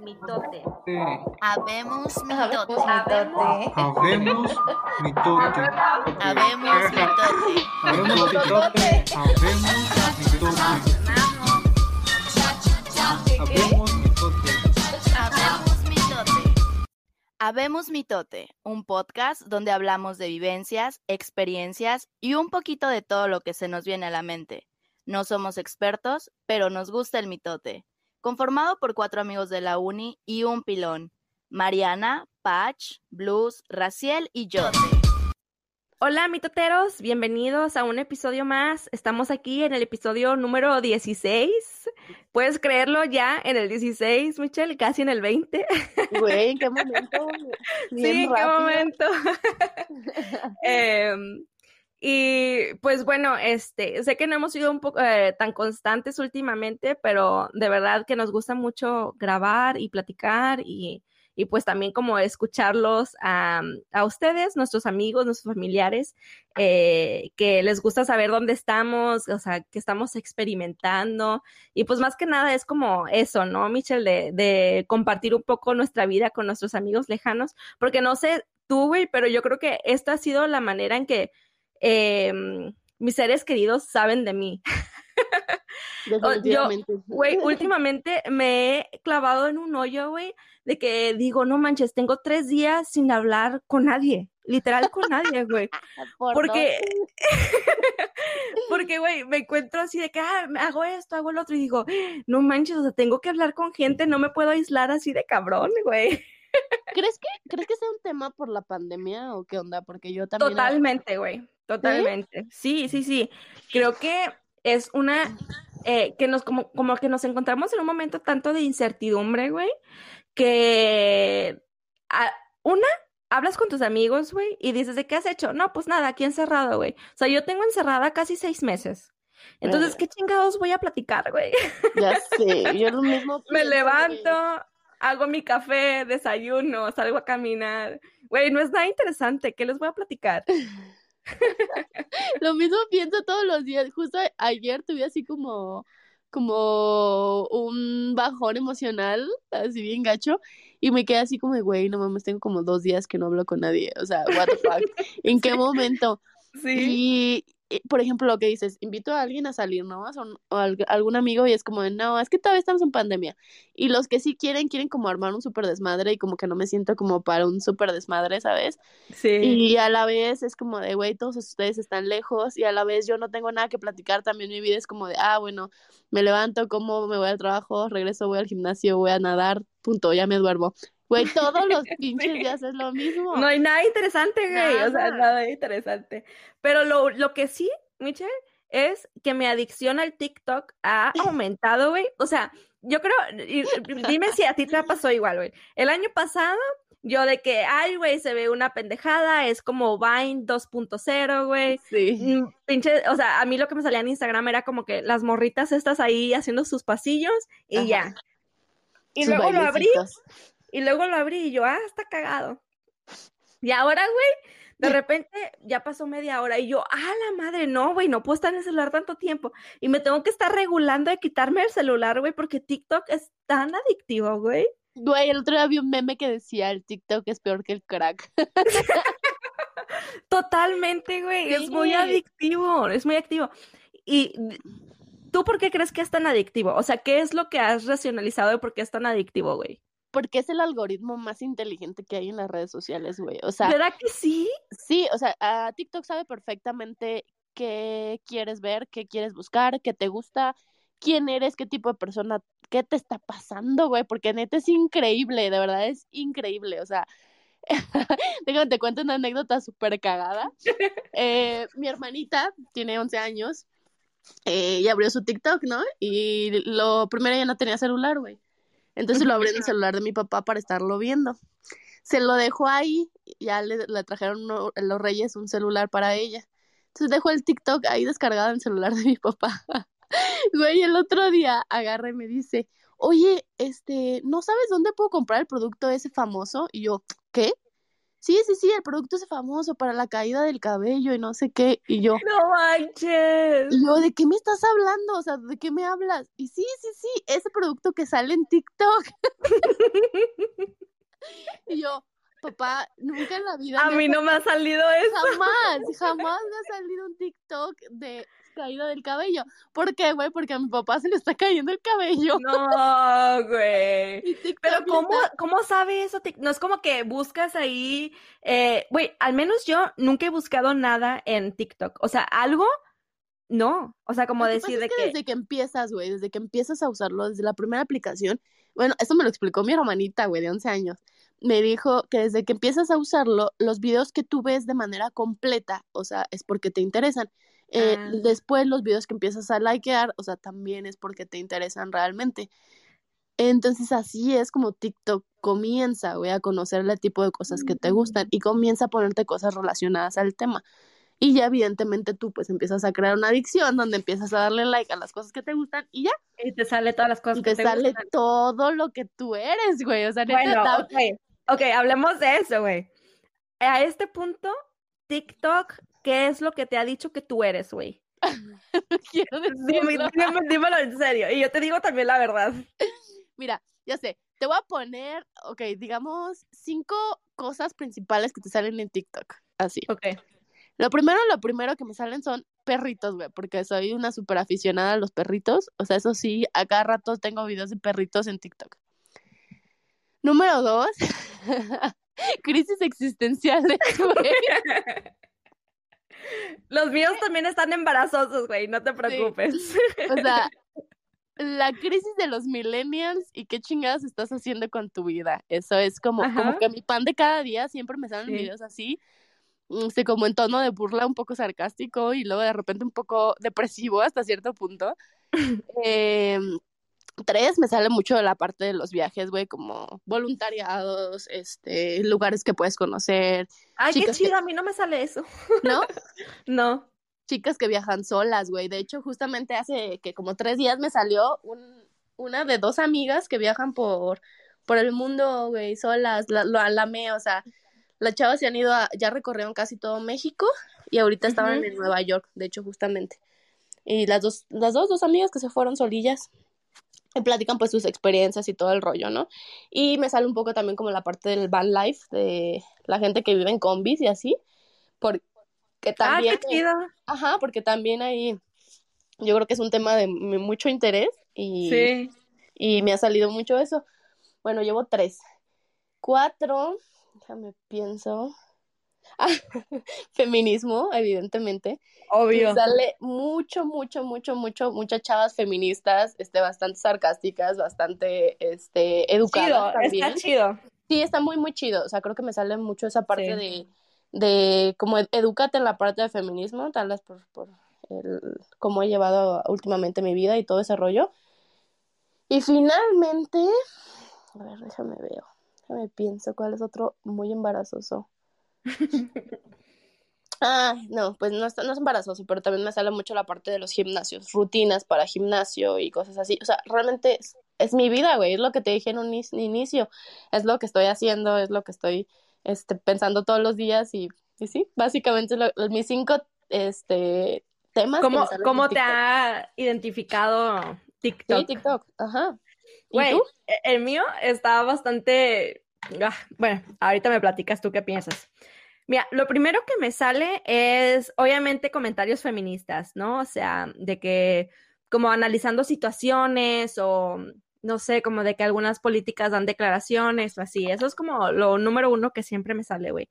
mitote. Habemos mitote. Habemos mitote. Habemos mitote. Habemos mitote. Habemos mitote. Habemos mitote. Habemos mitote. Habemos mitote, un podcast donde hablamos de vivencias, experiencias y un poquito de todo lo que se nos viene a la mente. No somos expertos, pero nos gusta el mitote. Conformado por cuatro amigos de la uni y un pilón. Mariana, Patch, Blues, Raciel y yo. Hola mitoteros, bienvenidos a un episodio más. Estamos aquí en el episodio número 16. ¿Puedes creerlo ya en el 16, Michelle? Casi en el 20. Güey, ¿en qué momento? sí, ¿en qué momento? Em, y pues bueno, este, sé que no hemos sido un poco eh, tan constantes últimamente, pero de verdad que nos gusta mucho grabar y platicar y, y pues también como escucharlos a, a, ustedes, nuestros amigos, nuestros familiares, eh, que les gusta saber dónde estamos, o sea, que estamos experimentando. Y pues más que nada es como eso, ¿no, Michelle? De, de compartir un poco nuestra vida con nuestros amigos lejanos, porque no sé tú, güey, pero yo creo que esta ha sido la manera en que eh, mis seres queridos saben de mí. Yo, güey, últimamente me he clavado en un hoyo, güey, de que digo, no manches, tengo tres días sin hablar con nadie, literal con nadie, güey. Por porque, porque, güey, me encuentro así de que, ah, hago esto, hago el otro, y digo, no manches, o sea, tengo que hablar con gente, no me puedo aislar así de cabrón, güey. ¿Crees que, ¿Crees que sea un tema por la pandemia o qué onda? Porque yo también... Totalmente, güey. Totalmente. ¿Sí? sí, sí, Creo que es una eh, que nos como, como que nos encontramos en un momento tanto de incertidumbre, güey, que a, una hablas con tus amigos, güey, y dices, ¿de qué has hecho? No, pues nada, aquí encerrado, güey. O sea, yo tengo encerrada casi seis meses. Entonces, ¿qué chingados voy a platicar, güey? Ya sé, yo lo mismo. Me levanto, hago mi café, desayuno, salgo a caminar. Güey, no es nada interesante. ¿Qué les voy a platicar? Lo mismo pienso todos los días. Justo ayer tuve así como, como un bajón emocional, así bien gacho, y me quedé así como, güey, no mames, tengo como dos días que no hablo con nadie. O sea, what the fuck, ¿en qué momento? Sí. Y, por ejemplo, lo que dices, invito a alguien a salir, ¿no? O, a algún amigo y es como de, no, es que todavía estamos en pandemia. Y los que sí quieren, quieren como armar un súper desmadre y como que no me siento como para un súper desmadre, ¿sabes? Sí. Y a la vez es como de, güey, todos ustedes están lejos y a la vez yo no tengo nada que platicar, también mi vida es como de, ah, bueno, me levanto, como, me voy al trabajo, regreso, voy al gimnasio, voy a nadar, punto, ya me duermo. Güey, todos los pinches días es lo mismo. No hay nada interesante, güey. O sea, nada interesante. Pero lo, lo que sí, Michelle, es que mi adicción al TikTok ha aumentado, güey. O sea, yo creo, dime si a ti te pasó igual, güey. El año pasado, yo de que, ay, güey, se ve una pendejada, es como Vine 2.0, güey. Sí. Mm, pinche, o sea, a mí lo que me salía en Instagram era como que las morritas estas ahí haciendo sus pasillos y ya. Y luego lo abrí y luego lo abrí y yo, ah, está cagado. Y ahora, güey, de repente ya pasó media hora y yo, ah, la madre, no, güey, no puedo estar en el celular tanto tiempo. Y me tengo que estar regulando de quitarme el celular, güey, porque TikTok es tan adictivo, güey. Güey, el otro día vi un meme que decía, el TikTok es peor que el crack. Totalmente, güey, es muy adictivo, es muy activo. Y ¿tú por qué crees que es tan adictivo? O sea, ¿qué es lo que has racionalizado de por qué es tan adictivo, güey? Porque es el algoritmo más inteligente que hay en las redes sociales, güey. O sea, ¿verdad que sí? Sí, o sea, TikTok sabe perfectamente qué quieres ver, qué quieres buscar, qué te gusta, quién eres, qué tipo de persona, qué te está pasando, güey, porque neta es increíble, de verdad es increíble, o sea, déjame te cuento una anécdota súper cagada. Eh, mi hermanita tiene 11 años, eh, y abrió su TikTok, ¿no? Y lo primero ella no tenía celular, güey. Entonces lo abrí en el celular de mi papá para estarlo viendo. Se lo dejó ahí, ya le, trajeron los reyes un celular para ella. Entonces dejó el TikTok ahí descargado en el celular de mi papá. Güey, el otro día agarra y me dice, oye, este, ¿no sabes dónde puedo comprar el producto ese famoso? Y yo, ¿qué? Sí, sí, sí, el producto es famoso para la caída del cabello y no sé qué. Y yo, No manches. y yo, ¿de qué me estás hablando? O sea, ¿de qué me hablas? Y sí, sí, sí, ese producto que sale en TikTok. y yo, papá, nunca en la vida. A mí no me ha salido eso. Jamás, jamás me ha salido un TikTok de caída del cabello. ¿Por qué, güey? Porque a mi papá se le está cayendo el cabello. No, güey. Pero ¿cómo, está- ¿cómo sabe eso? No es como que buscas ahí, eh, güey, al menos yo nunca he buscado nada en TikTok. O sea, algo, no. O sea, como decir de es que que, desde que empiezas, güey, desde que empiezas a usarlo, desde la primera aplicación, bueno, esto me lo explicó mi hermanita, güey, de 11 años. Me dijo que desde que empiezas a usarlo, los videos que tú ves de manera completa, o sea, es porque te interesan. Eh, Ah. Después los videos que empiezas a likear, o sea, también es porque te interesan realmente. Entonces así es como TikTok comienza, güey, a conocer el tipo de cosas que te gustan y comienza a ponerte cosas relacionadas al tema. Y ya evidentemente tú pues empiezas a crear una adicción donde empiezas a darle like a las cosas que te gustan y ya, y te sale todas las cosas y que te te sale gustan. todo lo que tú eres, güey. O sea, Bueno, ok, hablemos de eso, güey. A este punto, TikTok, ¿qué es lo que te ha dicho que tú eres, güey? quiero decirlo. dímelo en serio. Y yo te digo también la verdad. Mira, ya sé, te voy a poner, ok, digamos, cinco cosas principales que te salen en TikTok. Así. Ok. Lo primero, lo primero que me salen son perritos, güey, porque soy una súper aficionada a los perritos. O sea, eso sí, a cada rato tengo videos de perritos en TikTok. Número dos, crisis existenciales, güey. Los míos también están embarazosos, güey, no te preocupes. O sea, la crisis de los millennials y qué chingados estás haciendo con tu vida. Eso es como, como que mi pan de cada día siempre me salen Sí. videos así, este, como en tono de burla, un poco sarcástico y luego de repente un poco depresivo hasta cierto punto. Em, tres, me sale mucho de la parte de los viajes, güey, como voluntariados, este, lugares que puedes conocer, Ay, qué que- chido, a mí no me sale eso. ¿no? No. chicas que viajan solas, güey. De hecho, justamente hace que como tres días me salió un, una de dos amigas que viajan por, por el mundo, güey, solas. La, lo alamé, o sea, las chavas se han ido, a- ya recorrieron casi todo México y ahorita estaban en Nueva York, de hecho, justamente. Y las dos, las dos, dos amigas que se fueron solillas. Platican pues sus experiencias y todo el rollo, ¿no? Y me sale un poco también como la parte del van life, de la gente que vive en combis y así, porque también... Ah, qué chido. Ajá, porque también ahí yo creo que es un tema de mucho interés y, Sí. y me ha salido mucho eso. Bueno, llevo tres. Cuatro, déjame pienso. Feminismo, evidentemente. Obvio. Sale mucho, mucho, mucho, mucho, muchas chavas feministas, este, bastante sarcásticas, bastante, este, educadas Chido, también. está chido. Sí, está muy, muy chido. O sea, creo que me sale mucho esa parte Sí. de, de como ed- edúcate en la parte de feminismo, tal vez por, por el, cómo he llevado últimamente mi vida y todo ese rollo. Y finalmente, a ver, déjame ver, déjame pienso cuál es otro muy embarazoso. Ah, no, pues no, está- no es embarazoso, pero también me sale mucho la parte de los gimnasios, rutinas para gimnasio y cosas así. O sea, realmente es, es mi vida, güey, es lo que te dije en un inicio, es lo que estoy haciendo, es lo que estoy este, pensando todos los días y, y sí, básicamente lo- mis cinco este, temas. ¿Cómo, cómo te ha identificado TikTok? Sí, TikTok, ajá. ¿Y Güey, e- el mío está bastante... ah, bueno, ahorita me platicas tú qué piensas. Mira, lo primero que me sale es obviamente comentarios feministas, ¿no? O sea, de que como analizando situaciones o no sé, como de que algunas políticas dan declaraciones o así. Eso es como lo número uno que siempre me sale, güey.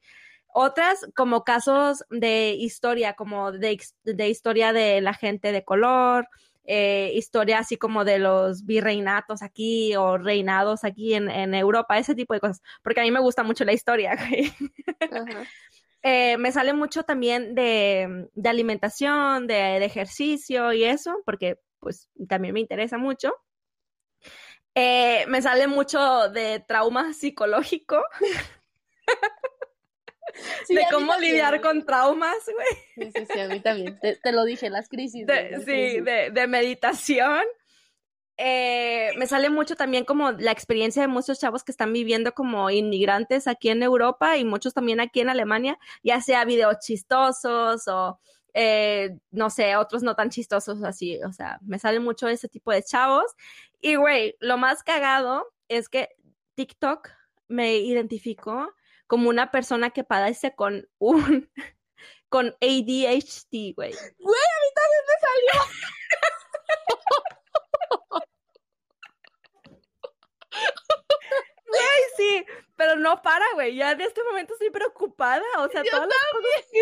Otras como casos de historia, como de, de historia de la gente de color, eh, historia así como de los virreinatos aquí o reinados aquí en, en Europa, ese tipo de cosas, porque a mí me gusta mucho la historia, güey. Ajá. Eh, me sale mucho también de, de alimentación, de, de ejercicio y eso, porque pues también me interesa mucho. Eh, me sale mucho de trauma psicológico, Sí, de cómo lidiar con traumas, güey. Sí, sí, sí, a mí también. Te, te lo dije, las crisis. güey, De, las sí, crisis. de, de meditación. eh, me sale mucho también como la experiencia de muchos chavos que están viviendo como inmigrantes aquí en Europa y muchos también aquí en Alemania, ya sea videos chistosos o eh, no sé, otros no tan chistosos así, o sea, me sale mucho ese tipo de chavos. Y güey, lo más cagado es que TikTok me identificó como una persona que padece con un con ADHD, güey. Güey, a mí también me salió. Güey, sí, pero no para, güey. Ya en este momento estoy preocupada. O sea, Yo todas las cosas que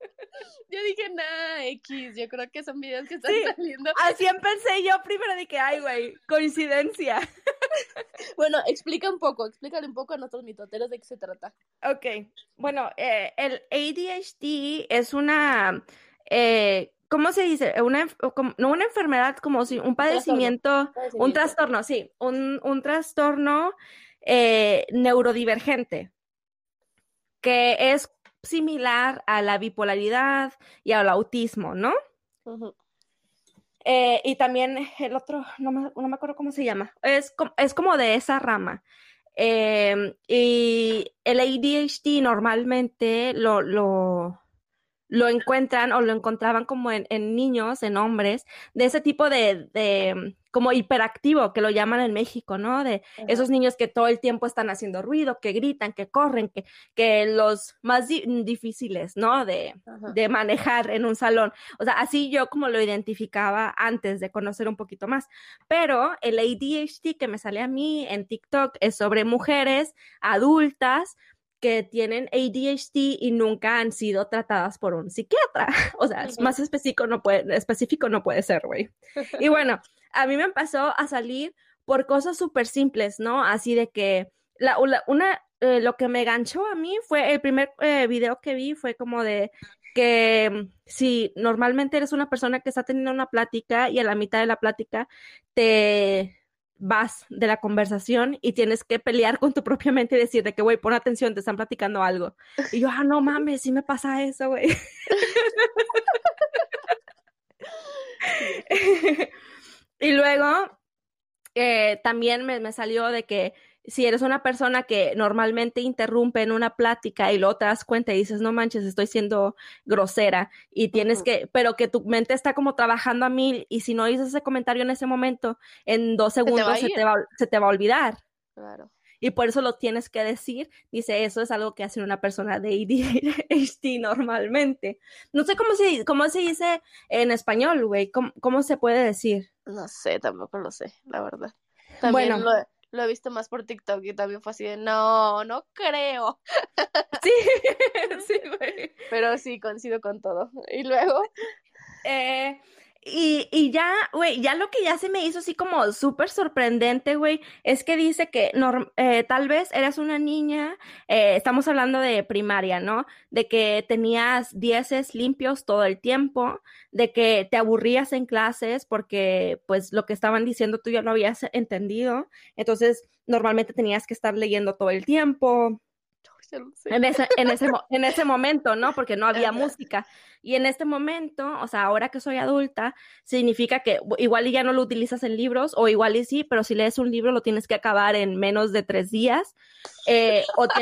Yo dije, nah, X, yo creo que son videos que están Sí. saliendo. Así empecé yo primero de que, ay, güey, coincidencia. Bueno, explica un poco, explícale un poco a nuestros mitoteros de qué se trata. Ok, bueno, eh, el ADHD es una, eh, ¿cómo se dice? Una, no una enfermedad, como si un padecimiento, un trastorno, sí, un, un trastorno eh, neurodivergente, que es similar a la bipolaridad y al autismo, ¿no? Eh, y también el otro, no me, no me acuerdo cómo se llama, es, es como de esa rama. Em, y el ADHD normalmente lo, lo, lo encuentran o lo encontraban como en, en niños, en hombres, de ese tipo de, de como hiperactivo, que lo llaman en México, ¿no? De esos niños que todo el tiempo están haciendo ruido, que gritan, que corren, que, que los más di- difíciles, ¿no? De, de manejar en un salón. O sea, así yo como lo identificaba antes de conocer un poquito más. Pero el ADHD que me sale a mí en TikTok es sobre mujeres adultas que tienen ADHD y nunca han sido tratadas por un psiquiatra. O sea, Ujú. más específico no puede, específico no puede ser, güey. Y bueno, a mí me empezó a salir por cosas súper simples, ¿no? Así de que la, la- una, eh, lo que me ganchó a mí fue el primer eh, video que vi fue como de que mm, si normalmente eres una persona que está teniendo una plática y a la mitad de la plática te vas de la conversación y tienes que pelear con tu propia mente y decir de que, güey, pon atención, te están platicando algo. Y yo, ah, no mames, sí me pasa eso, güey. y luego eh, también me, me salió de que si eres una persona que normalmente interrumpe en una plática y luego te das cuenta y dices, no manches, estoy siendo grosera y tienes que, pero que tu mente está como trabajando a mil y si no dices ese comentario en ese momento, en dos te va a segundos se te va, se te va a olvidar. Claro. Y por eso lo tienes que decir. Dice, eso es algo que hace una persona de ADHD normalmente. No sé cómo se, cómo se dice en español, güey. ¿Cómo, cómo se puede decir? No sé, tampoco lo sé, la verdad. También Bueno. lo, lo he visto más por TikTok y también fue así de, no, no creo. Sí, sí, güey. Pero sí, coincido con todo. Y luego, Eh, y, y ya, güey, ya lo que ya se me hizo así como súper sorprendente, güey, es que dice que eh, tal vez eras una niña, eh, estamos hablando de primaria, ¿no? De que tenías dieces limpios todo el tiempo, de que te aburrías en clases porque pues lo que estaban diciendo tú ya lo habías entendido, entonces normalmente tenías que estar leyendo todo el tiempo, sé. en ese, en ese, en ese momento, ¿no? Porque no había música. Y en este momento, o sea, ahora que soy adulta, significa que igual y ya no lo utilizas en libros, o igual y sí, pero si lees un libro lo tienes que acabar en menos de tres días. eh, o,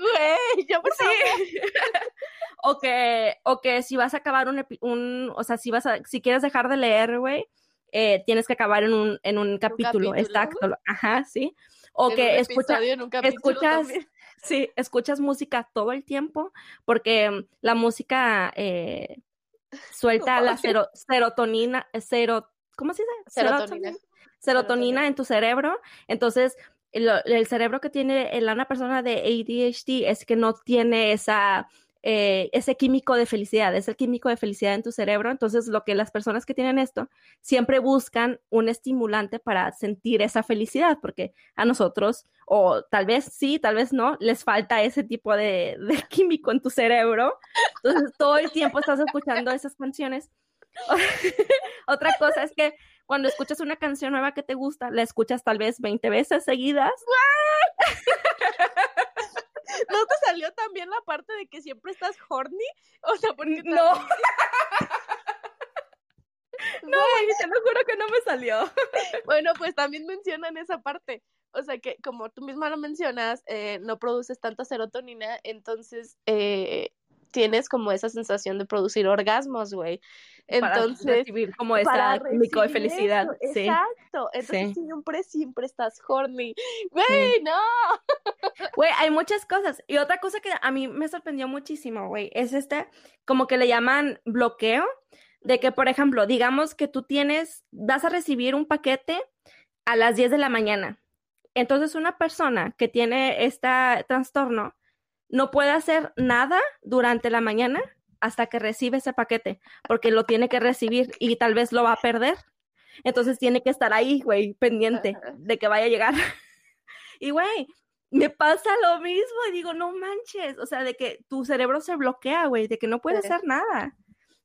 Güey, por que, o que si vas a acabar un, un, o sea, si vas a, si quieres dejar de leer, güey, eh, tienes que acabar en un, en un capítulo, capítulo. exacto, ajá, sí. O En que escucha, escuchas, sí, escuchas música todo el tiempo, porque mm, la música eh, suelta la cero- serotonina, cero, ¿cómo se dice? Serotonina. Serotonina en tu cerebro. Entonces, el, el cerebro que tiene el- una persona de ADHD es que no tiene esa, eh, ese químico de felicidad, es el químico de felicidad en tu cerebro. Entonces, lo que las personas que tienen esto siempre buscan un estimulante para sentir esa felicidad, porque a nosotros, o tal vez sí, tal vez no, les falta ese tipo de, químico en tu cerebro. Entonces, todo el tiempo estás escuchando esas canciones. Otra cosa es que cuando escuchas una canción nueva que te gusta, la escuchas tal vez 20 veces seguidas. ¿No te salió también la parte de que siempre estás horny? O sea, porque No. No, te lo juro que no me salió. Bueno, pues también mencionan esa parte. O sea que como tú misma lo mencionas, eh, no produces tanta serotonina, entonces eh, tienes como esa sensación de producir orgasmos, güey. Entonces, para recibir como esa químico de felicidad. eso, Sí. Exacto. Entonces Sí. siempre, siempre estás horny. Güey, no. Güey, hay muchas cosas. Y otra cosa que a mí me sorprendió muchísimo, güey, es este, como que le llaman bloqueo, de que, por ejemplo, digamos que tú tienes, vas a recibir un paquete a las 10 de la mañana. Entonces, una persona que tiene este trastorno no puede hacer nada durante la mañana hasta que recibe ese paquete, porque lo tiene que recibir y tal vez lo va a perder. Entonces tiene que estar ahí, güey, pendiente de que vaya a llegar. Y, güey, me pasa lo mismo y digo, no manches, o sea, de que tu cerebro se bloquea, güey, de que no puedes Sí. hacer nada.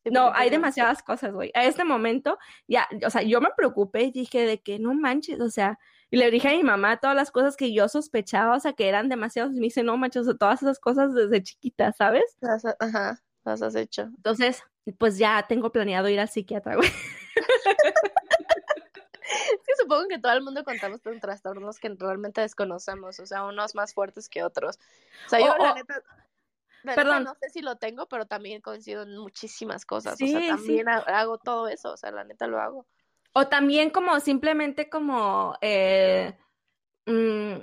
No, hay demasiadas cosas, güey. A este momento, ya, o sea, yo me preocupé y dije de que no manches, o sea, y le dije a mi mamá todas las cosas que yo sospechaba, o sea, que eran demasiadas, y me dice, no manches, o sea, todas esas cosas desde chiquita, ¿sabes? Las, ajá, las has hecho. Entonces, pues ya tengo planeado ir al psiquiatra, güey. Es que supongo que todo el mundo contamos con trastornos que realmente desconocemos, o sea, unos más fuertes que otros. O sea, yo O- la o- neta, la neta Perdón. no sé si lo tengo, pero también coincido en muchísimas cosas. o Sí, sea, sí. también ha- hago todo eso, o sea, la neta lo hago. O también como simplemente como, eh, mm,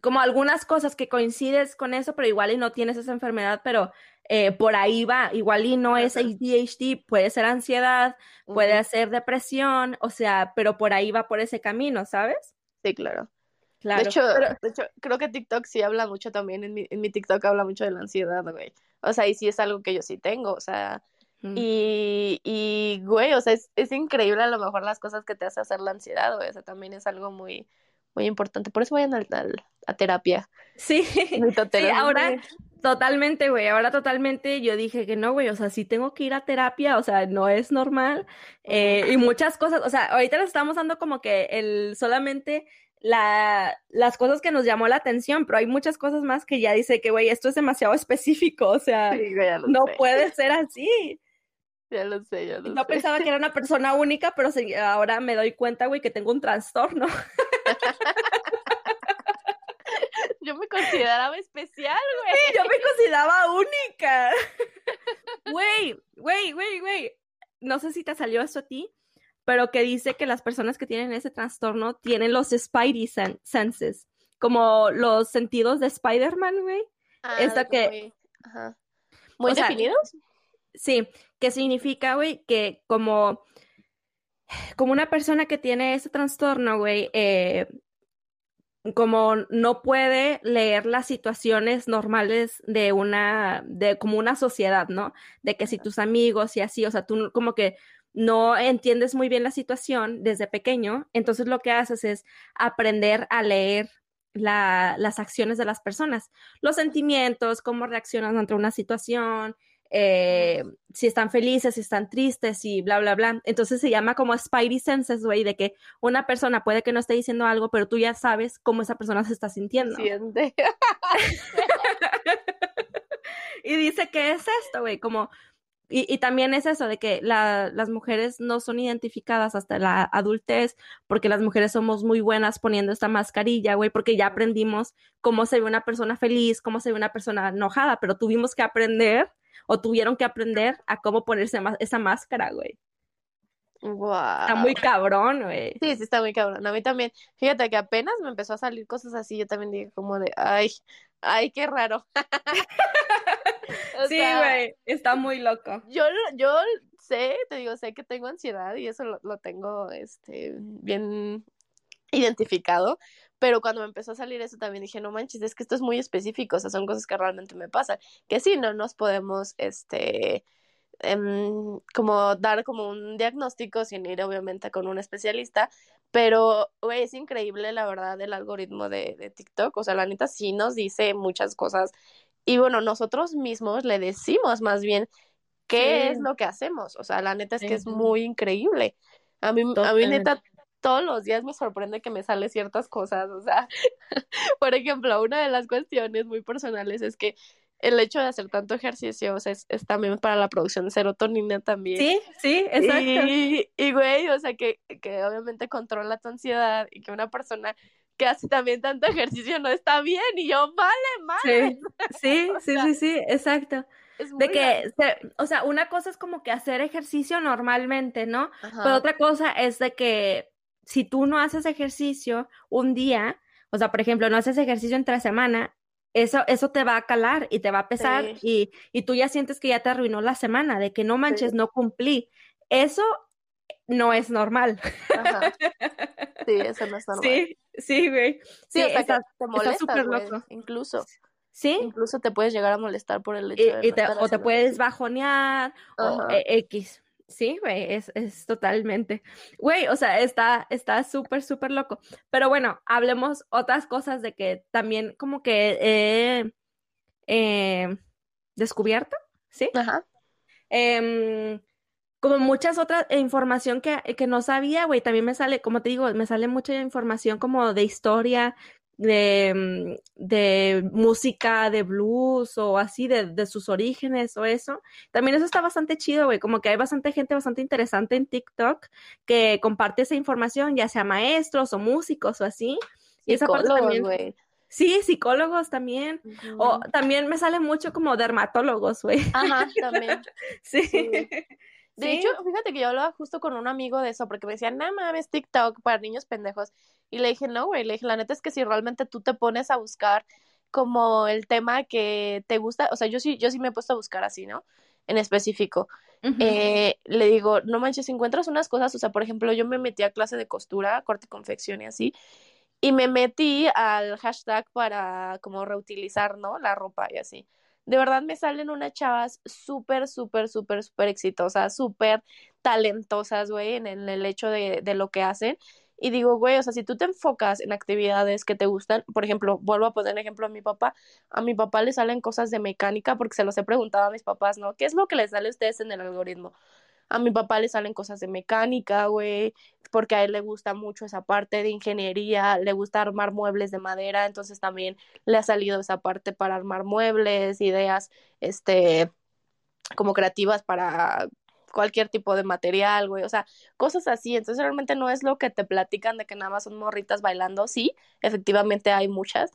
como algunas cosas que coincides con eso, pero igual y no tienes esa enfermedad, pero eh, por ahí va, igual y no es. ADHD, puede ser ansiedad, puede ser depresión, o sea, pero por ahí va por ese camino, ¿sabes? Sí, claro. Claro. De hecho, pero- de hecho, creo que TikTok sí habla mucho también, en mi, en mi TikTok habla mucho de la ansiedad, güey. O sea, y sí es algo que yo sí tengo, o sea, Mm. y, y güey, o sea, es, es increíble a lo mejor las cosas que te hace hacer la ansiedad, güey, o sea, también es algo muy, muy importante. Por eso vayan al, al- a terapia. Sí, sí, ahora totalmente, güey, ahora totalmente yo dije que no, güey, o sea, sí tengo que ir a terapia, o sea, no es normal, eh, y muchas cosas, o sea, ahorita les estamos dando como que el solamente la, las cosas que nos llamó la atención, pero hay muchas cosas más que ya dice que, güey, esto es demasiado específico, o sea, Sí, no sé. puede ser así. Ya lo sé, ya lo No sé. pensaba que era una persona única, pero sí, ahora me doy cuenta, güey, que tengo un trastorno. Yo me consideraba especial, güey. Yo me consideraba única. Güey, güey, güey, güey. No sé si te salió esto a ti, pero que dice que las personas que tienen ese trastorno tienen los Spidey sen- senses, como los sentidos de Spider-Man, güey. Ah, Esta que- Muy, ajá. ¿Muy O sea, definidos? Sí, que significa, güey, que como, como una persona que tiene ese trastorno, güey, eh, como no puede leer las situaciones normales de una, de como una sociedad, ¿no? De que si tus amigos y así, o sea, tú como que no entiendes muy bien la situación desde pequeño, entonces lo que haces es aprender a leer la- las acciones de las personas, los sentimientos, cómo reaccionan ante una situación, eh, si están felices, si están tristes y bla, bla, bla. Entonces se llama como Spidey Senses, güey, de que una persona puede que no esté diciendo algo, pero tú ya sabes cómo esa persona se está sintiendo. Siente. Y dice que es esto, güey, como... Y, y también es eso de que la- las mujeres no son identificadas hasta la adultez, porque las mujeres somos muy buenas poniendo esta mascarilla, güey, porque ya aprendimos cómo se ve una persona feliz, cómo se ve una persona enojada, pero tuvimos que aprender o tuvieron que aprender a cómo ponerse esa máscara, güey. Guau. Está muy cabrón, güey. Sí, sí, está muy cabrón. A mí también. Fíjate que apenas me empezó a salir cosas así, yo también dije como de, ay, ay, qué raro. Sí, güey, está muy loco. Yo, yo sé, te digo, sé que tengo ansiedad y eso lo, lo tengo este, bien identificado, pero cuando me empezó a salir eso también dije, no manches, es que esto es muy específico, o sea, son cosas que realmente me pasan, que sí, no nos podemos, este, em, como dar como un diagnóstico sin ir obviamente con un especialista, pero, güey, es increíble la verdad el algoritmo de, de TikTok, o sea, la neta sí nos dice muchas cosas y bueno, nosotros mismos le decimos más bien qué Sí. es lo que hacemos, o sea, la neta es que es muy increíble. A mí, a mí neta, todos los días me sorprende que me sale ciertas cosas, o sea, por ejemplo, una de las cuestiones muy personales es que el hecho de hacer tanto ejercicio, o sea, es, es también para la producción de serotonina también. Sí, sí, exacto. Y, y güey, o sea, que, que obviamente controla tu ansiedad y que una persona que hace también tanto ejercicio no está bien. Y yo, vale, vale. Sí, sí, O sí, sea, sí, sí, exacto. De que, se- o sea, una cosa es como que hacer ejercicio normalmente, ¿no? Ajá. Pero otra cosa es de que si tú no haces ejercicio un día, o sea, por ejemplo, no haces ejercicio entre semana, eso, eso te va a calar y te va a pesar y, y tú ya sientes que ya te arruinó la semana, de que no manches, no cumplí. Eso no es normal. Ajá. Sí, eso no es normal. Sí, sí, güey. Sí, Sí, o sea, está, que te molestas, güey, loco. incluso. sí. Incluso te puedes llegar a molestar por el hecho Y, de y te, o te puedes bajonear o Ajá. X. Sí, güey, es, es totalmente. Güey, o sea, está está súper, súper loco. Pero bueno, hablemos otras cosas de que también como que he eh, descubierto, ¿sí? Ajá. Em, como muchas otras eh, información que, que no sabía, güey, también me sale, como te digo, me sale mucha información como de historia, de, mm, de música, de blues o así, de, de sus orígenes o eso. También eso está bastante chido, güey, como que hay bastante gente bastante interesante en TikTok que comparte esa información, ya sea maestros o músicos o así. Y esa parte también, güey. sí, psicólogos también. O también me sale mucho como dermatólogos, güey. Ajá, también. Sí. Sí. De Sí. hecho, fíjate que yo hablaba justo con un amigo de eso, porque me decían, no mames, TikTok para niños pendejos. Y le dije, no, güey, le dije, la neta es que si realmente tú te pones a buscar como el tema que te gusta, o sea, yo sí, yo sí me he puesto a buscar así, ¿no? En específico. Eh, le digo, no manches, si encuentras unas cosas, o sea, por ejemplo, yo me metí a clase de costura, corte y confección y así, y me metí al hashtag para como reutilizar, ¿no? La ropa y así. De verdad me salen unas chavas súper, súper, súper, súper exitosas, súper talentosas, güey, en, el hecho de, de lo que hacen. Y digo, güey, o sea, si tú te enfocas en actividades que te gustan, por ejemplo, vuelvo a poner ejemplo a mi papá, a mi papá le salen cosas de mecánica porque se los he preguntado a mis papás, ¿no? ¿Qué es lo que les sale a ustedes en el algoritmo? A mi papá le salen cosas de mecánica, güey, porque a él le gusta mucho esa parte de ingeniería, le gusta armar muebles de madera, entonces también le ha salido esa parte para armar muebles, ideas, este, como creativas para cualquier tipo de material, güey, o sea, cosas así, entonces realmente no es lo que te platican de que nada más son morritas bailando, sí, efectivamente hay muchas,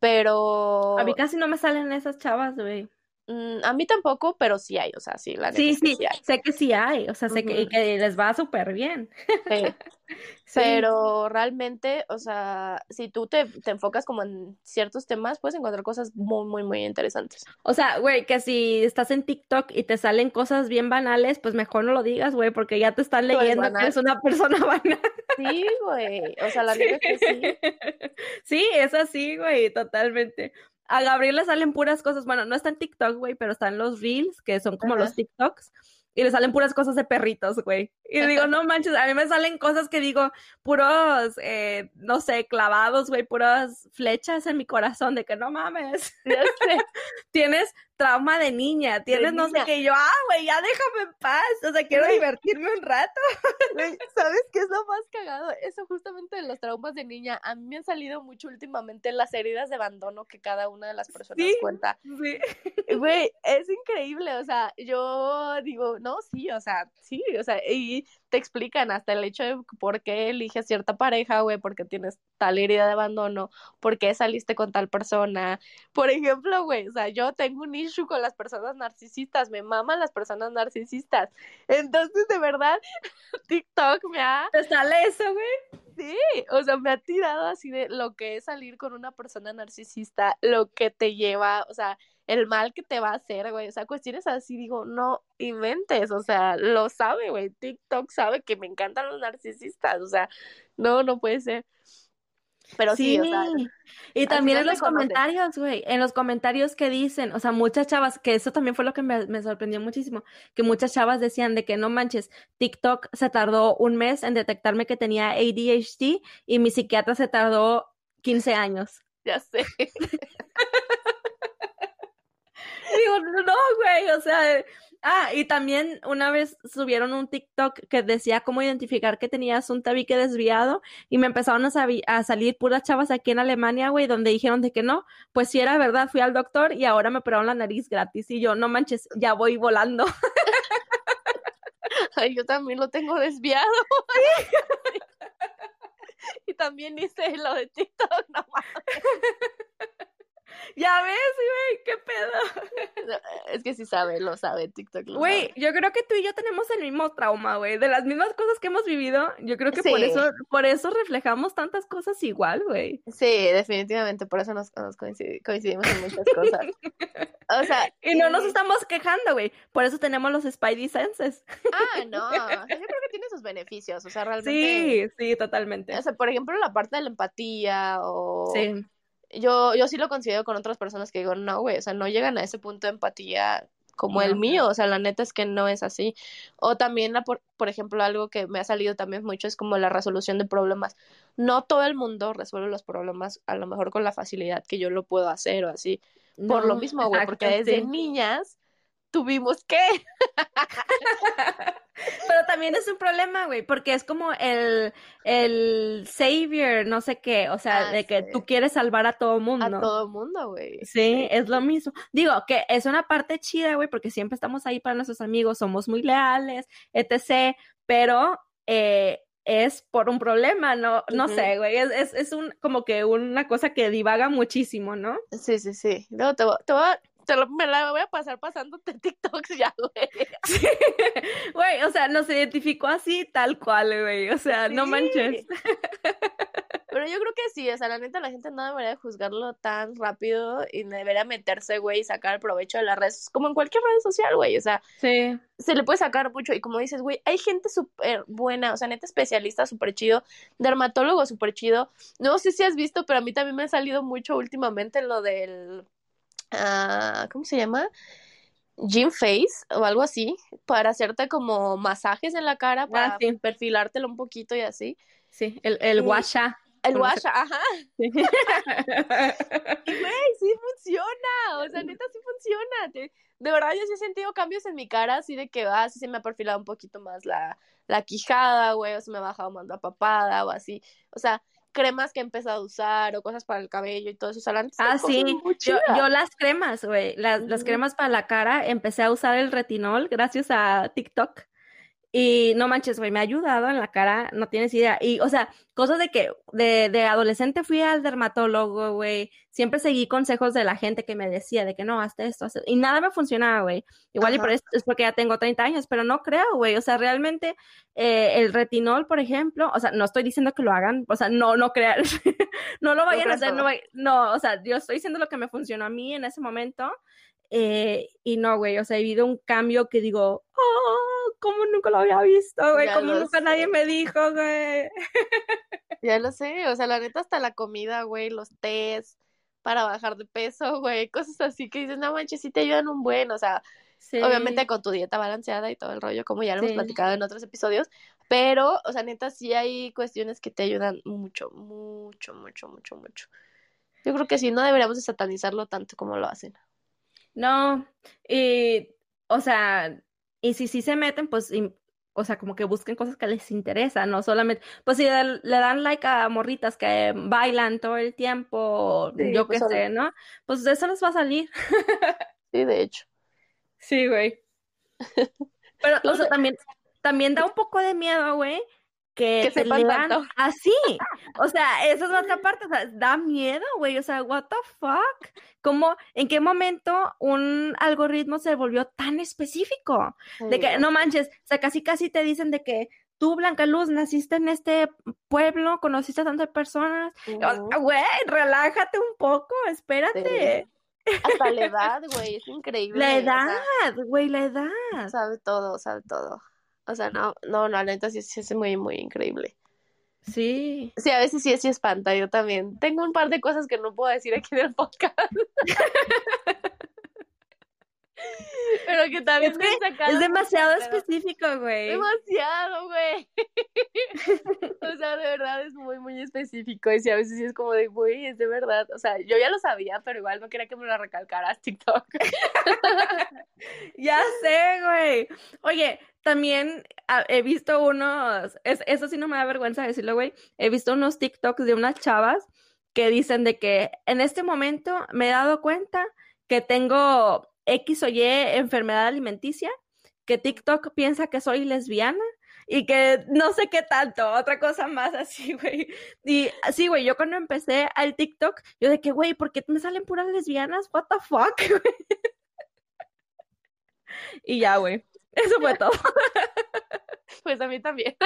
pero A mí casi no me salen esas chavas, güey. Mm, a mí tampoco, pero sí hay, o sea, sí, la Sí, sí, sí sé que sí hay, o sea, sé que, y Ujú. que les va súper bien. Sí. Sí. Pero realmente, o sea, si tú te, te enfocas como en ciertos temas, puedes encontrar cosas muy, muy, muy interesantes. O sea, güey, que si estás en TikTok y te salen cosas bien banales, pues mejor no lo digas, güey, porque ya te están eres leyendo que eres una persona banal. Sí, güey. O sea, la neta es que sí. Sí, es así, güey, totalmente. A Gabriel le salen puras cosas, bueno, no está en TikTok, güey, pero están los Reels, que son como Ajá. los TikToks, y le salen puras cosas de perritos, güey. Y digo, no manches, a mí me salen cosas que digo, puros, eh, no sé, clavados, güey, puras flechas en mi corazón, de que no mames, Ya sé. tienes trauma de niña, tienes no niña. sé qué, y yo, ah, güey, ya déjame en paz, o sea, quiero divertirme un rato. ¿Sabes qué es lo más cagado? Eso justamente de los traumas de niña. A mí me han salido mucho últimamente las heridas de abandono que cada una de las personas Sí. cuenta. Sí. Güey, es increíble, o sea, yo digo, no, sí, o sea, sí, o sea, y te explican hasta el hecho de por qué eliges cierta pareja, güey, porque tienes tal herida de abandono, por qué saliste con tal persona. Por ejemplo, güey, o sea, yo tengo un issue con las personas narcisistas, me maman las personas narcisistas. Entonces, de verdad, TikTok me ha ¿Te sale eso, güey? Sí, o sea, me ha tirado así de lo que es salir con una persona narcisista, lo que te lleva, o sea, el mal que te va a hacer, güey. O sea, cuestiones así, digo, no inventes, o sea, lo sabe, güey. TikTok sabe que me encantan los narcisistas, o sea, no, no puede ser. Pero sí, o sea, y también en los conoce. comentarios, güey, en los comentarios que dicen, o sea, muchas chavas, que eso también fue lo que me, me sorprendió muchísimo, que muchas chavas decían de que no manches, TikTok se tardó un mes en detectarme que tenía ADHD y mi psiquiatra se tardó 15 años. ya sé. Digo, no, güey, o sea, ah, y también una vez subieron un TikTok que decía cómo identificar que tenías un tabique desviado y me empezaron a, salir puras chavas aquí en Alemania, güey, donde dijeron de que no, pues sí era verdad, fui al doctor y ahora me operaron la nariz gratis y yo, no manches, ya voy volando. Ay, yo también lo tengo desviado. y también hice lo de TikTok, no mames. ya ves, güey, qué pedo. Es que sí sabe, lo sabe, TikTok lo Güey, sabe. yo creo que tú y yo tenemos el mismo trauma, güey, de las mismas cosas que hemos vivido, yo creo que por eso, por eso reflejamos tantas cosas igual, güey. Sí, definitivamente, por eso nos, nos coincidi- coincidimos en muchas cosas. O sea, Y no nos estamos quejando, güey. Por eso tenemos los Spidey Senses. Ah, no, o sea, yo creo que tiene sus beneficios, o sea, realmente... Sí, sí, totalmente. O sea, por ejemplo, la parte de la empatía o... Sí, Yo, yo sí lo considero con otras personas que digo, no, güey, o sea, no llegan a ese punto de empatía como el mío, o sea, la neta es que no es así. O también, la, por, por ejemplo, algo que me ha salido también mucho es como la resolución de problemas. No todo el mundo resuelve los problemas a lo mejor con la facilidad que yo lo puedo hacer o así. Por lo mismo, güey, porque desde niñas tuvimos que... Pero también es un problema, güey, porque es como el, el savior, no sé qué, o sea, Ah, de que tú quieres salvar a todo mundo. A todo mundo, güey. Sí, es lo mismo. Digo que es una parte chida, güey, porque siempre estamos ahí para nuestros amigos, somos muy leales, etc. Pero eh, es por un problema, no, no sé, güey. Es, es, es un, como que una cosa que divaga muchísimo, ¿no? Sí, sí, sí. Luego te, voy- te, voy a- te lo- me la voy a pasar pasándote TikToks ya, güey. Sí. Güey, o sea, nos identificó así, tal cual, güey. O sea, no manches. Pero yo creo que sí, o sea, la neta la gente no debería de juzgarlo tan rápido y debería meterse, güey, y sacar provecho de las redes, como en cualquier red social, güey, o sea, Sí. se le puede sacar mucho y como dices, güey, hay gente súper buena, o sea, neta especialista súper chido, dermatólogo súper chido, no sé si has visto, pero a mí también me ha salido mucho últimamente lo del, ah, ¿cómo se llama? Gym Face o algo así, para hacerte como masajes en la cara, para Ah, sí. perfilártelo un poquito y así. Sí, el, el Sí. washa. El washa, ajá. Sí. Y, güey, sí funciona, o sea, neta sí funciona. De verdad, yo sí he sentido cambios en mi cara, así de que, ah, sí se me ha perfilado un poquito más la, la quijada, güey, o se me ha bajado más la papada, o así. O sea, cremas que he empezado a usar, o cosas para el cabello y todo eso. O sea, Ah, sí, yo, yo las cremas, güey, las, las cremas para la cara, empecé a usar el retinol gracias a TikTok y no manches, güey, me ha ayudado en la cara, no tienes idea. Y, o sea, cosas de que de, de adolescente fui al dermatólogo, güey, siempre seguí consejos de la gente que me decía de que no, hazte esto, hazte... y nada me funcionaba, güey. Igual y por eso es porque ya tengo 30 años, pero no creo, güey, o sea, realmente eh, el retinol, por ejemplo, o sea, no estoy diciendo que lo hagan, o sea, no, no crean, no lo vayan a hacer, no, no, o sea, yo estoy diciendo lo que me funcionó a mí en ese momento, eh, y no, güey, o sea, he vivido un cambio que digo, oh, como nunca lo había visto, güey, lo nunca nadie me dijo, güey. Ya lo sé, o sea, la neta hasta la comida, güey, los tés para bajar de peso, güey, cosas así que dices, no manches, sí te ayudan un buen, o sea, Sí. obviamente con tu dieta balanceada y todo el rollo, como ya lo hemos platicado en otros episodios, pero, o sea, neta, sí hay cuestiones que te ayudan mucho, mucho, mucho, mucho, mucho. Yo creo que sí, no deberíamos de satanizarlo tanto como lo hacen. No, y, o sea, y si sí se meten, pues, y- o sea, como que busquen cosas que les interesan, no solamente, pues si le, le dan like a morritas que bailan todo el tiempo, Sí, yo pues, qué sé. ¿no? Pues de eso les va a salir. Sí, de hecho. Sí, güey. Pero, o sea, también, también da un poco de miedo, güey, que Que te lean tanto. así. O sea, esa es la otra parte, o sea, da miedo, güey. O sea, what the fuck? ¿Cómo, en qué momento un algoritmo se volvió tan específico? De que, no manches, o sea, casi casi te dicen de que tú, Blanca Luz, naciste en este pueblo, conociste a tantas personas. Güey, relájate un poco, espérate. Hasta la edad, güey, es increíble. La o sea, edad, güey, la edad. sabe todo, sabe todo. O sea, no, no, la neta sí, sí es muy, muy increíble. Sí. Sí, a veces sí, sí espanta, yo también. Tengo un par de cosas que no puedo decir aquí en el podcast. Pero que también Es que Es demasiado específico, güey. Demasiado, güey. o sea, de verdad es muy, muy específico. Y sí, a veces sí es como de, güey, es de verdad. O sea, yo ya lo sabía, pero igual no quería que me lo recalcaras, TikTok. Ya sé, güey. Oye, también ah, he visto unos, es- eso sí no me da vergüenza decirlo, güey. He visto unos TikToks de unas chavas que dicen de que en este momento me he dado cuenta que tengo X o Y enfermedad alimenticia, que TikTok piensa que soy lesbiana y que no sé qué tanto, otra cosa más así, güey. Y sí, güey, yo cuando empecé al TikTok, yo de que, güey, ¿por qué me salen puras lesbianas? What the fuck, güey. Y ya, güey. Eso fue todo. Pues a mí también.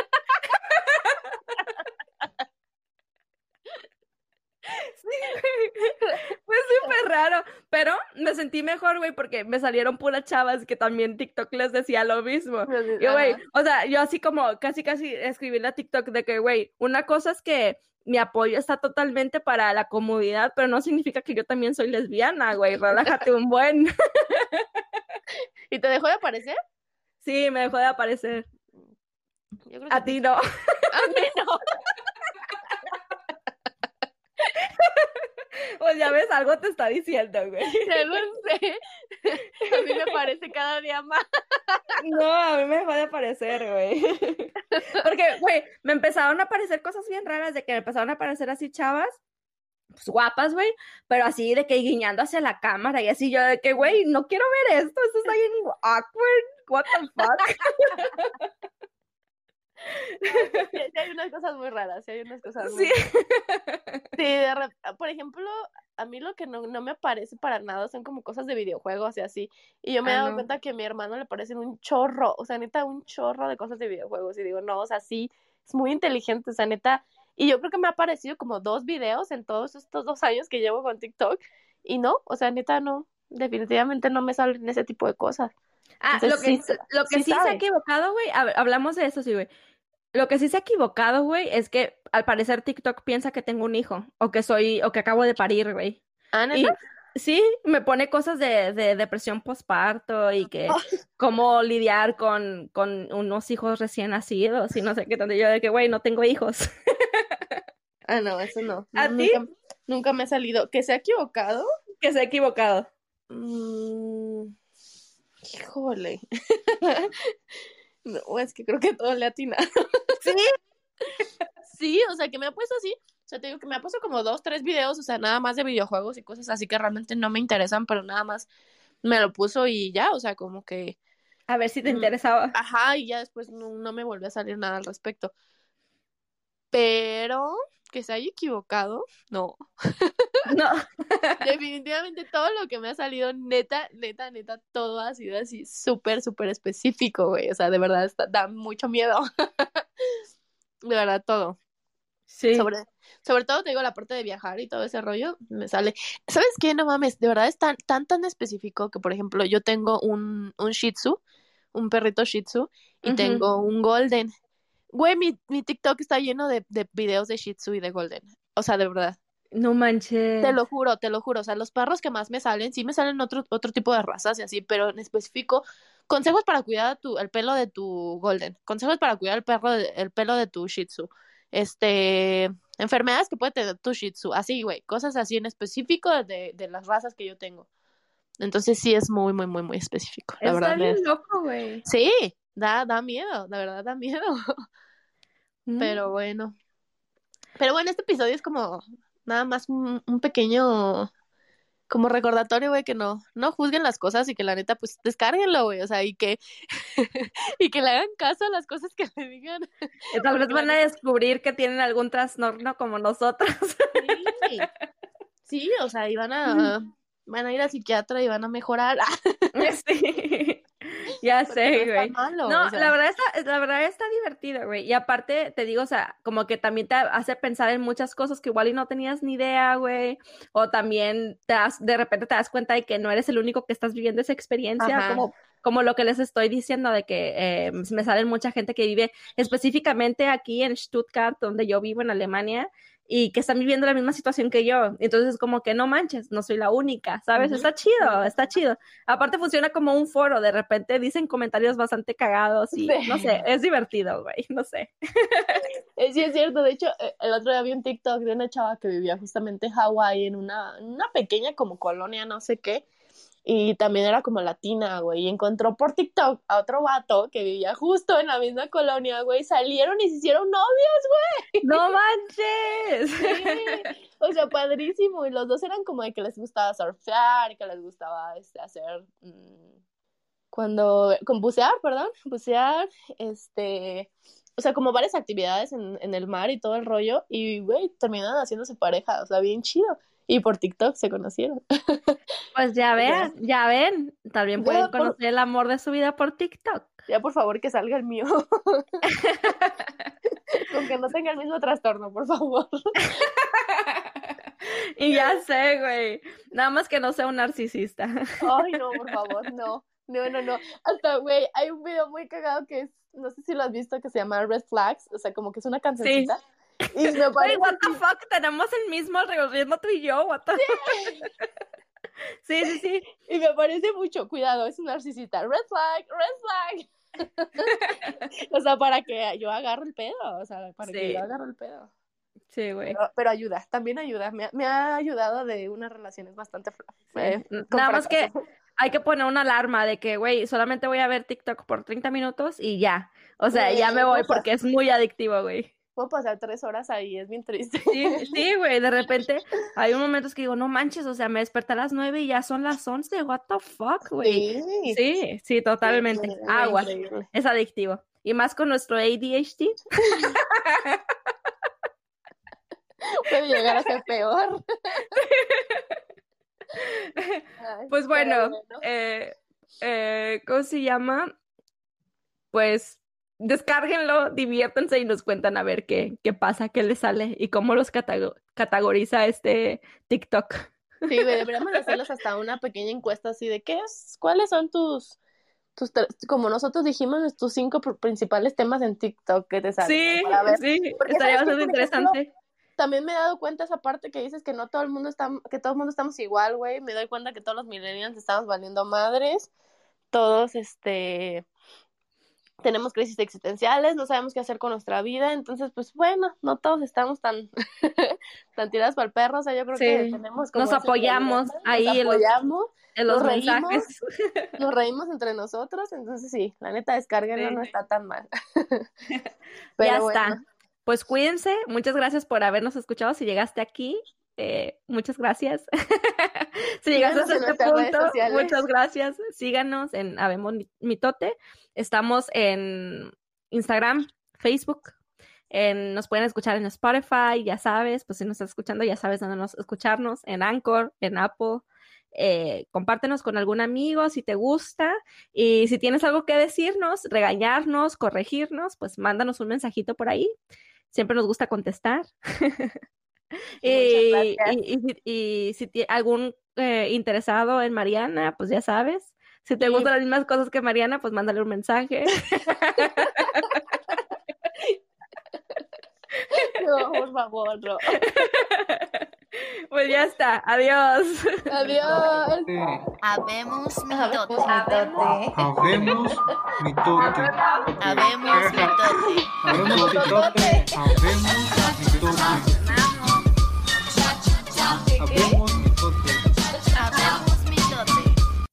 Fue súper raro, pero me sentí mejor, güey, porque me salieron puras chavas que también TikTok les decía lo mismo. Yo, güey, o sea, yo así como casi, casi escribí la TikTok de que, güey, una cosa es que mi apoyo está totalmente para la comunidad, pero no significa que yo también soy lesbiana, güey, relájate un buen. ¿Y te dejó de aparecer? Sí, me dejó de aparecer. Yo creo que A ti no. A mí no. Pues ya ves, algo te está diciendo, güey. Ya lo sé. A mí me parece cada día más. No, a mí me dejó de aparecer, güey. Porque, güey, me empezaron a aparecer cosas bien raras de que me empezaron a aparecer así chavas, pues guapas, güey, pero así de que guiñando hacia la cámara y así yo de que, güey, no quiero ver esto, esto está bien awkward, what the fuck. Sí, hay unas cosas muy raras, sí hay unas cosas muy Sí. Sí, de rep- por ejemplo, a mí lo que no, no me parece para nada son como cosas de videojuegos y así. Y yo me he Ah, dado no. cuenta que a mi hermano le parecen un chorro, o sea, neta, un chorro de cosas de videojuegos. Y digo, no, o sea, sí, es muy inteligente, o sea, neta. Y yo creo que me ha aparecido como dos videos en todos estos dos años que llevo con TikTok. Y no, o sea, neta, no, definitivamente no me salen ese tipo de cosas. Ah, Entonces, lo que, sí lo que sí sí, se ha equivocado, güey, hablamos de eso, sí, güey. Lo que sí se ha equivocado, güey, es que al parecer TikTok piensa que tengo un hijo o que soy, o que acabo de parir, güey. Ah, Y sí, me pone cosas de, de depresión postparto y que cómo lidiar con, con unos hijos recién nacidos y no sé qué tanto. Yo de que, güey, no tengo hijos. Ah, no, eso no. ¿A No, ti? Nunca, nunca me ha salido. ¿Que se ha equivocado? que se ha equivocado. Mm, híjole. No, es que creo que todo le atina. Sí. Sí, o sea, que me ha puesto así. O sea, te digo que me ha puesto como dos, tres videos, o sea, nada más de videojuegos y cosas así que realmente no me interesan, pero nada más me lo puso y ya, o sea, como que, A ver si te Mm. interesaba. ajá, y ya después no, no me volvió a salir nada al respecto. Pero que se haya equivocado, no. No. Definitivamente todo lo que me ha salido, neta, neta, neta, todo ha sido así súper, súper específico, güey. O sea, de verdad está- da mucho miedo. De verdad, todo. Sí. Sobre, sobre todo te digo la parte de viajar y todo ese rollo, me sale. ¿Sabes qué? No mames, de verdad es tan, tan, tan específico que, por ejemplo, yo tengo un, un Shih Tzu, un perrito Shih Tzu, y tengo un Golden. Güey, mi, mi TikTok está lleno de, de videos de Shih Tzu y de Golden. O sea, de verdad. No manches. Te lo juro, te lo juro. O sea, los perros que más me salen, sí me salen otro, otro tipo de razas y así, pero en específico, consejos para cuidar tu, el pelo de tu Golden, consejos para cuidar el, perro de- el pelo de tu Shih Tzu, este, enfermedades que puede tener tu Shih Tzu, así, güey, cosas así en específico de, de las razas que yo tengo. Entonces sí es muy, muy, muy, muy específico, la Está verdad. bien es- loco, güey. Sí, da, da miedo, la verdad da miedo. Mm. Pero bueno. Pero bueno, este episodio es como nada más un, un pequeño como recordatorio, güey, que no, no juzguen las cosas y que la neta, pues descárguenlo, güey, o sea, y que, y que le hagan caso a las cosas que le digan. Y Tal vez van a descubrir que tienen algún trastorno como nosotros. Sí, sí, o sea, y van a, van a ir al psiquiatra y van a mejorar. Sí. Ya sé, no güey. No, o sea. la verdad está, la verdad está divertido, güey. Y aparte, te digo, o sea, como que también te hace pensar en muchas cosas que igual y no tenías ni idea, güey. O también te das, de repente te das cuenta de que no eres el único que estás viviendo esa experiencia, Ajá. como, como lo que les estoy diciendo, de que eh, me salen mucha gente que vive específicamente aquí en Stuttgart, donde yo vivo en Alemania. Y que están viviendo la misma situación que yo. Entonces, como que no manches, no soy la única, ¿sabes? Está chido, está chido. Aparte funciona como un foro, de repente dicen comentarios bastante cagados y no sé, es divertido, güey, no sé. Eh, sí, es cierto. De hecho, eh, el otro día vi un TikTok de una chava que vivía justamente en Hawái, en una, una pequeña como colonia, no sé qué, y también era como latina, güey, y encontró por TikTok a otro vato que vivía justo en la misma colonia, güey, salieron y se hicieron novios, güey. ¡No manches! Sí. O sea, padrísimo, y los dos eran como de que les gustaba surfear, que les gustaba este, hacer... Mmm, cuando... con bucear, perdón, bucear, este... O sea, como varias actividades en, en el mar y todo el rollo, y, güey, terminaron haciéndose pareja, o sea, bien chido. Y por TikTok se conocieron. Pues ya vean, ya ven, también pueden conocer el amor de su vida por TikTok. Ya por favor que salga el mío. Con que no tenga el mismo trastorno, por favor. y ya sé, güey. Nada más que no sea un narcisista. Ay, no, por favor, no. No, no, no. Hasta, güey, hay un video muy cagado que es, no sé si lo has visto, que se llama Red Flags. O sea, como que es una cancioncita. Sí. Y me parece... what the fuck, tenemos el mismo ritmo tú y yo, what the sí. sí, sí, sí. Y me parece mucho, cuidado, es un narcisista. Red flag, red flag. o sea, para que yo agarre el pedo, o sea, para sí. que yo agarre el pedo. Sí, güey. Pero, pero, ayuda, también ayuda. Me, me, ha ayudado de unas relaciones bastante. Eh, Nada más que hay que poner una alarma de que, güey, solamente voy a ver TikTok por 30 minutos y ya. O sea, ya me voy porque es muy adictivo, güey. Puedo pasar tres horas ahí, es bien triste. Sí, sí, güey, de repente hay un momentos que digo, no manches, o sea, me desperté a las nueve y ya son las once, what the fuck, güey. Sí, Sí, sí, totalmente. Agua, increíble. es adictivo. Y más con nuestro ADHD. Puede llegar a ser peor. Ay, Pues bueno, eh, eh, ¿cómo se llama? Pues descárguenlo, diviértanse y nos cuentan a ver qué, qué pasa, qué les sale y cómo los categoriza este TikTok. Sí, güey, deberíamos hacerles hasta una pequeña encuesta así de qué es, cuáles son tus, tus, como nosotros dijimos, tus cinco pr- principales temas en TikTok que te salen. Sí, Para ver. sí, Porque, estaría bastante ejemplo, interesante. También me he dado cuenta esa parte que dices que no todo el mundo está, que todo el mundo estamos igual, güey. Me doy cuenta que todos los millennials estamos valiendo madres. Todos, este, tenemos crisis existenciales, no sabemos qué hacer con nuestra vida. Entonces, pues bueno, no todos estamos tan, tan tirados para el perro. O sea, yo creo que tenemos como Nos apoyamos ahí Nos en los- apoyamos, En los nos reímos. mensajes. nos reímos entre nosotros. Entonces, sí, la neta, descárguenlo, Sí, no está tan mal. ya está. Pues cuídense, muchas gracias por habernos escuchado. Si llegaste aquí, eh, muchas gracias. si en hasta este punto, muchas gracias. Síganos en Habemos Mitote. Estamos en Instagram, Facebook. En- nos pueden escuchar en Spotify, ya sabes, pues si nos estás escuchando, ya sabes dónde nos escucharnos, en Anchor, en Apple. Eh, compártenos con algún amigo si te gusta y si tienes algo que decirnos, regañarnos, corregirnos, pues mándanos un mensajito por ahí. Siempre nos gusta contestar. y, y- y si- y si tienes algún eh, interesado en Mariana, pues ya sabes. Si te Sí. gustan las mismas cosas que Mariana, pues mándale un mensaje. No, por favor, no. pues ya está. Adiós. Adiós. Habemos mitote. Habemos mitote. Habemos mitote. Habemos mitote. Habemos mitote. Habemos